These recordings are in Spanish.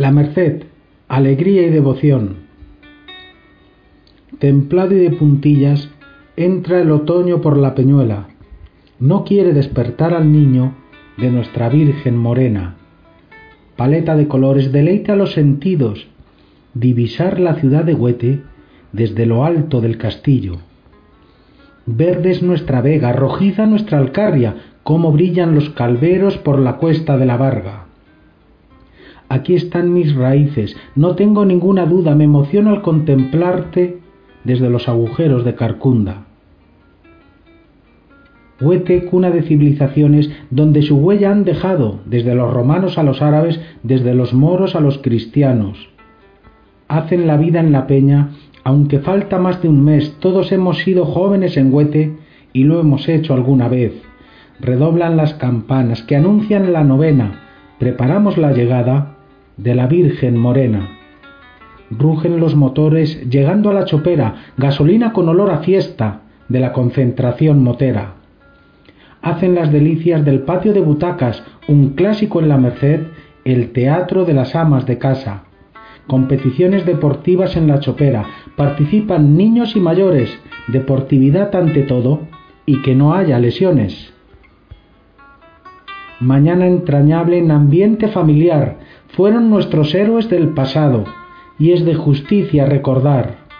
La Merced, alegría y devoción. Templado y de puntillas, entra el otoño por la peñuela. No quiere despertar al niño de nuestra Virgen morena paleta de colores deleita los sentidos, divisar la ciudad de Huete desde lo alto del castillo. Verde es nuestra vega, rojiza nuestra alcarria, cómo brillan los calveros por la cuesta de la Varga. Aquí están mis raíces, no tengo ninguna duda, me emociono al contemplarte desde los agujeros de Carcunda. Huete, cuna de civilizaciones, donde su huella han dejado, desde los romanos a los árabes, desde los moros a los cristianos. Hacen la vida en la peña, aunque falta más de un mes, todos hemos sido jóvenes en Huete y lo hemos hecho alguna vez. Redoblan las campanas que anuncian la novena, preparamos la llegada de la Virgen Morena. Rugen los motores llegando a la chopera, gasolina con olor a fiesta de la concentración motera hacen las delicias del patio de butacas, un clásico en la Merced, el teatro de las amas de casa. Competiciones deportivas en la chopera, participan niños y mayores, deportividad ante todo y que no haya lesiones. Mañana entrañable en ambiente familiar, fueron nuestros héroes del pasado, y es de justicia recordar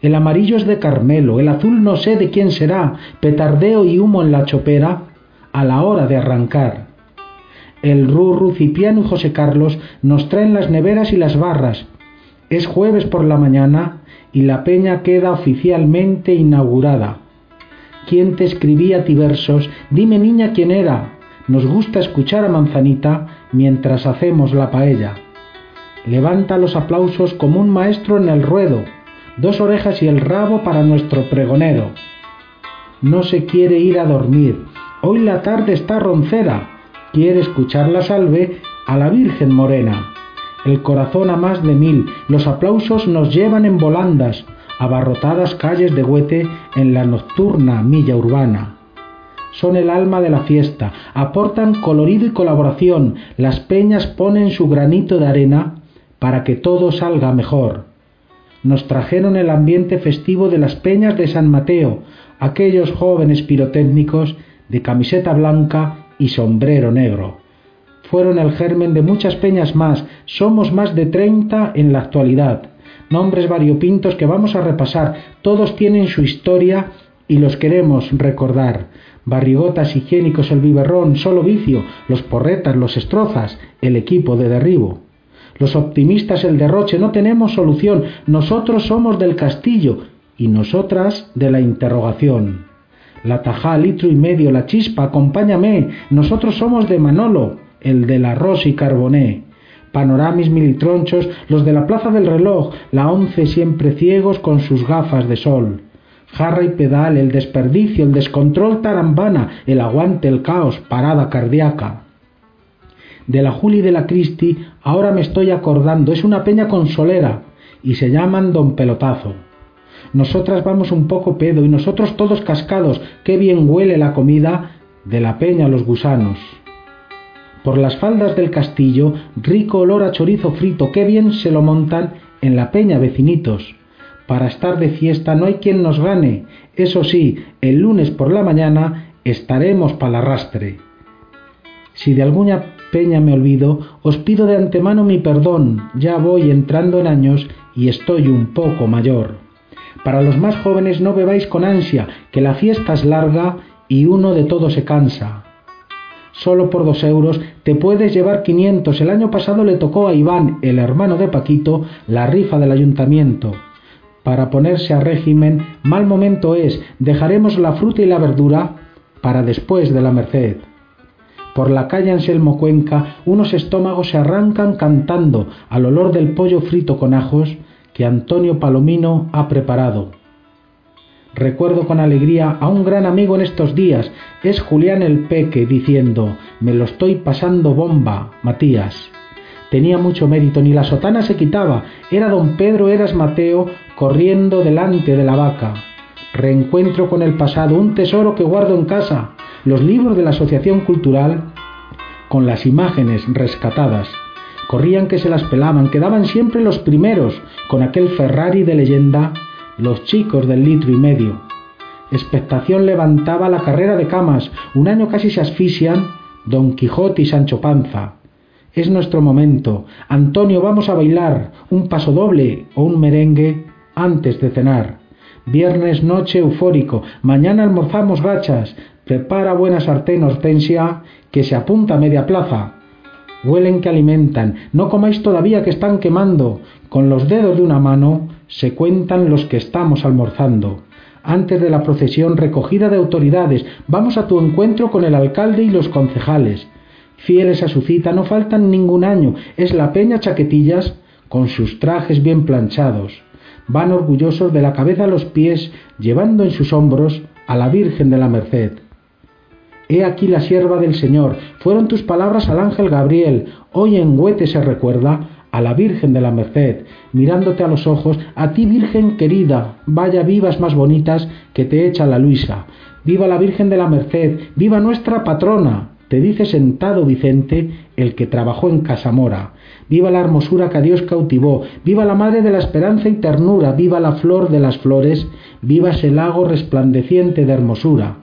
el amarillo es de Carmelo, el azul no sé de quién será, petardeo y humo en la chopera a la hora de arrancar. El Rurru, Cipiano y José Carlos nos traen las neveras y las barras. Es jueves por la mañana y la peña queda oficialmente inaugurada. ¿Quién te escribía ti versos? Dime niña quién era. Nos gusta escuchar a Manzanita mientras hacemos la paella. Levanta los aplausos como un maestro en el ruedo dos orejas y el rabo para nuestro pregonero. No se quiere ir a dormir, hoy la tarde está roncera, quiere escuchar la salve a la Virgen Morena. El corazón a más de mil, los aplausos nos llevan en volandas, abarrotadas calles de Huete en la nocturna milla urbana. Son el alma de la fiesta, aportan colorido y colaboración, las peñas ponen su granito de arena para que todo salga mejor nos trajeron el ambiente festivo de las peñas de San Mateo, aquellos jóvenes pirotécnicos de camiseta blanca y sombrero negro. Fueron el germen de muchas peñas más, somos más de treinta en la actualidad. Nombres variopintos que vamos a repasar, todos tienen su historia y los queremos recordar. Barrigotas higiénicos, el biberrón, solo vicio, los porretas, los estrozas, el equipo de derribo. Los optimistas el derroche, no tenemos solución, nosotros somos del castillo y nosotras de la interrogación. La tajá, litro y medio, la chispa, acompáñame, nosotros somos de Manolo, el del arroz y carboné. Panoramis militronchos, los de la plaza del reloj, la once siempre ciegos con sus gafas de sol. Jarra y pedal, el desperdicio, el descontrol tarambana, el aguante, el caos, parada cardíaca de la Juli de la Cristi, ahora me estoy acordando, es una peña consolera y se llaman Don Pelotazo. Nosotras vamos un poco pedo y nosotros todos cascados, qué bien huele la comida de la peña los gusanos. Por las faldas del castillo, rico olor a chorizo frito, qué bien se lo montan en la peña vecinitos. Para estar de fiesta no hay quien nos gane. Eso sí, el lunes por la mañana estaremos para arrastre. Si de alguna peña me olvido, os pido de antemano mi perdón, ya voy entrando en años y estoy un poco mayor. Para los más jóvenes no bebáis con ansia, que la fiesta es larga y uno de todo se cansa. Solo por dos euros te puedes llevar quinientos. El año pasado le tocó a Iván, el hermano de Paquito, la rifa del ayuntamiento. Para ponerse a régimen, mal momento es, dejaremos la fruta y la verdura para después de la Merced. Por la calle Anselmo Cuenca unos estómagos se arrancan cantando al olor del pollo frito con ajos que Antonio Palomino ha preparado. Recuerdo con alegría a un gran amigo en estos días, es Julián el Peque, diciendo, me lo estoy pasando bomba, Matías. Tenía mucho mérito, ni la sotana se quitaba, era don Pedro Eras Mateo corriendo delante de la vaca. Reencuentro con el pasado, un tesoro que guardo en casa, los libros de la Asociación Cultural con las imágenes rescatadas. Corrían que se las pelaban, quedaban siempre los primeros, con aquel Ferrari de leyenda, los chicos del litro y medio. Expectación levantaba la carrera de camas, un año casi se asfixian Don Quijote y Sancho Panza. Es nuestro momento. Antonio, vamos a bailar un paso doble o un merengue antes de cenar. Viernes noche eufórico, mañana almorzamos gachas, prepara buena sartén hortensia que se apunta a media plaza. Huelen que alimentan, no comáis todavía que están quemando. Con los dedos de una mano se cuentan los que estamos almorzando. Antes de la procesión recogida de autoridades, vamos a tu encuentro con el alcalde y los concejales. Fieles a su cita, no faltan ningún año, es la peña Chaquetillas con sus trajes bien planchados. Van orgullosos de la cabeza a los pies, llevando en sus hombros a la Virgen de la Merced. He aquí la sierva del Señor. Fueron tus palabras al ángel Gabriel. Hoy en Huete se recuerda a la Virgen de la Merced, mirándote a los ojos, a ti Virgen querida, vaya vivas más bonitas que te echa la Luisa. Viva la Virgen de la Merced, viva nuestra patrona, te dice sentado Vicente, el que trabajó en Casamora. Viva la hermosura que a Dios cautivó, viva la Madre de la Esperanza y Ternura, viva la flor de las flores, viva ese lago resplandeciente de hermosura.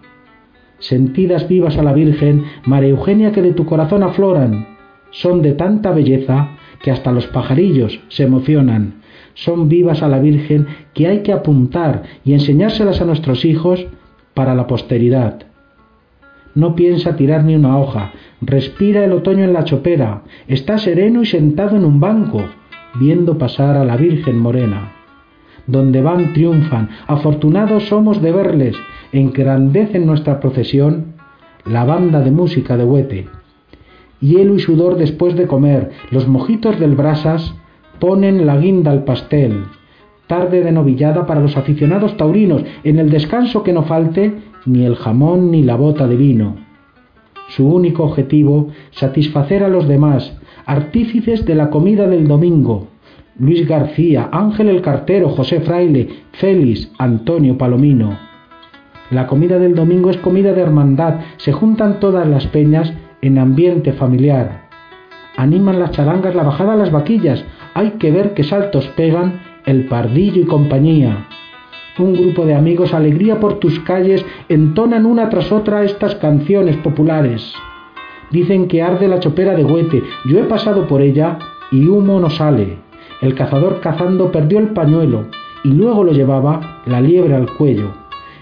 Sentidas vivas a la Virgen, María Eugenia que de tu corazón afloran, son de tanta belleza que hasta los pajarillos se emocionan, son vivas a la Virgen que hay que apuntar y enseñárselas a nuestros hijos para la posteridad. No piensa tirar ni una hoja, respira el otoño en la chopera, está sereno y sentado en un banco, viendo pasar a la Virgen morena. Donde van triunfan, afortunados somos de verles, engrandecen nuestra procesión la banda de música de Huete. Hielo y sudor después de comer, los mojitos del brasas ponen la guinda al pastel. Tarde de novillada para los aficionados taurinos, en el descanso que no falte ni el jamón ni la bota de vino. Su único objetivo, satisfacer a los demás, artífices de la comida del domingo. Luis García, Ángel el Cartero, José Fraile, Félix, Antonio Palomino. La comida del domingo es comida de hermandad, se juntan todas las peñas en ambiente familiar. Animan las charangas la bajada a las vaquillas, hay que ver qué saltos pegan el pardillo y compañía. Un grupo de amigos, alegría por tus calles, entonan una tras otra estas canciones populares. Dicen que arde la chopera de Huete, yo he pasado por ella y humo no sale. El cazador cazando perdió el pañuelo y luego lo llevaba la liebre al cuello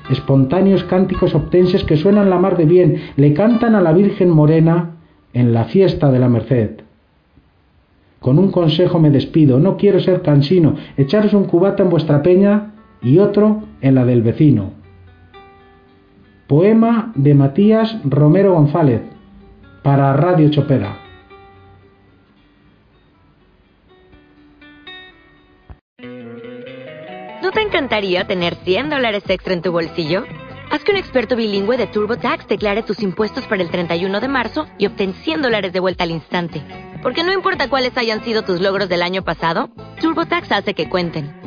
espontáneos cánticos obtenses que suenan la mar de bien, le cantan a la Virgen Morena en la fiesta de la Merced. Con un consejo me despido, no quiero ser cansino, echaros un cubata en vuestra peña y otro en la del vecino. Poema de Matías Romero González para Radio Chopera. ¿No te encantaría tener 100 dólares extra en tu bolsillo? Haz que un experto bilingüe de TurboTax declare tus impuestos para el 31 de marzo y obtén 100 dólares de vuelta al instante. Porque no importa cuáles hayan sido tus logros del año pasado, TurboTax hace que cuenten.